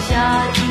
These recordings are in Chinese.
下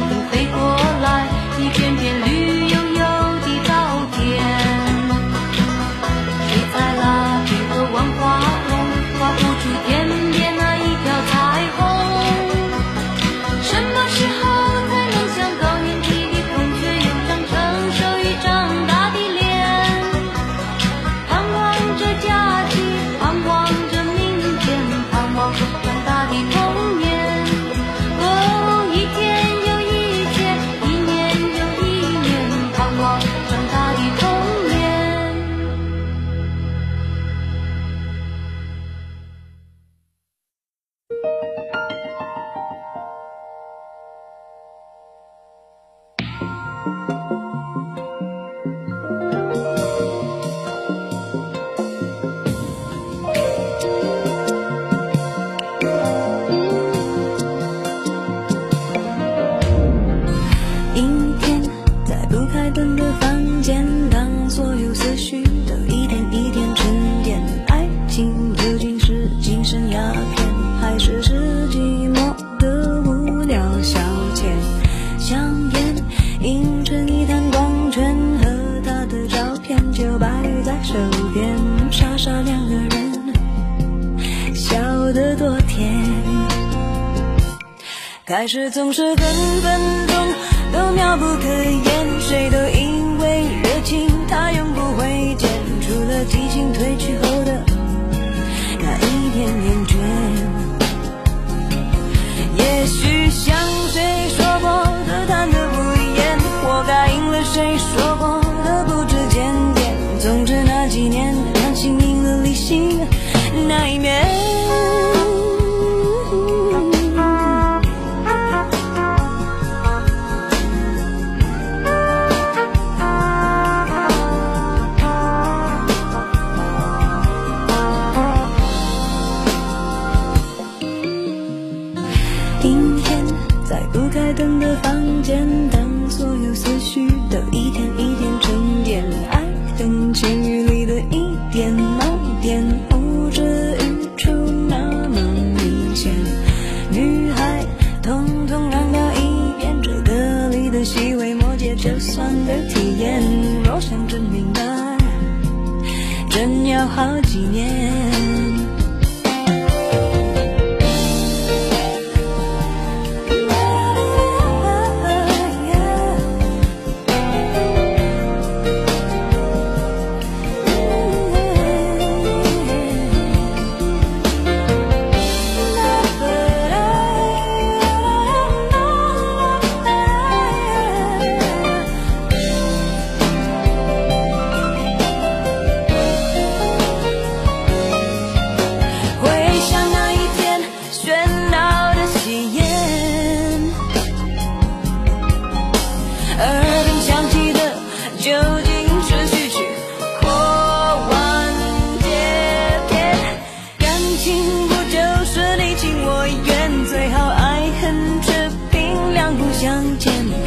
多甜。开始总是分分钟都妙不可言，谁都以为热情它永不会减，除了激情褪去后的房间，当所有思绪都一点一点沉淀，爱恨情欲里的一点盲点，呼之欲出那么明显。女孩，统统让掉一边，这歌里的细微末节，就算的体验。若想真明白，真要好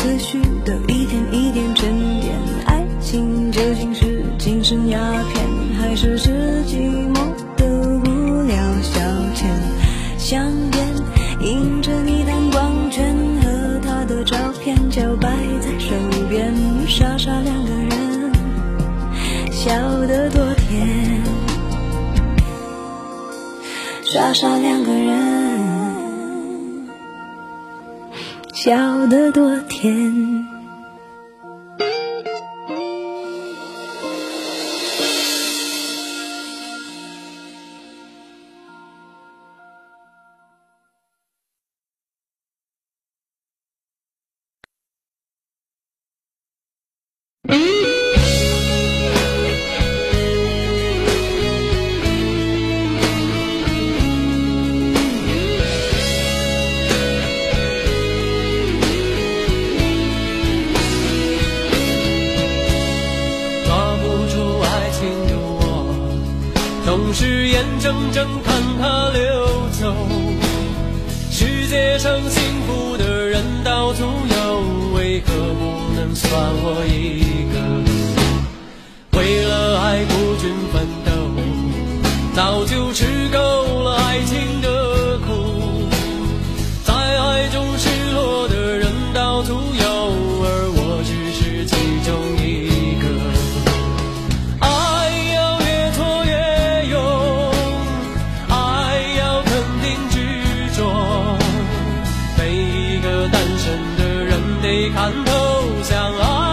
思绪都一点一点沉淀，爱情究竟是精神鸦片，还是是寂寞的无聊消遣？香烟映着你的光圈，和他的照片就摆在手边，傻傻两个人，笑得多甜。傻傻两个人，笑得多甜。真正看他溜走世界上幸福的人到处有为何不能算我一个？为了爱孤军奋斗早谁看透相爱？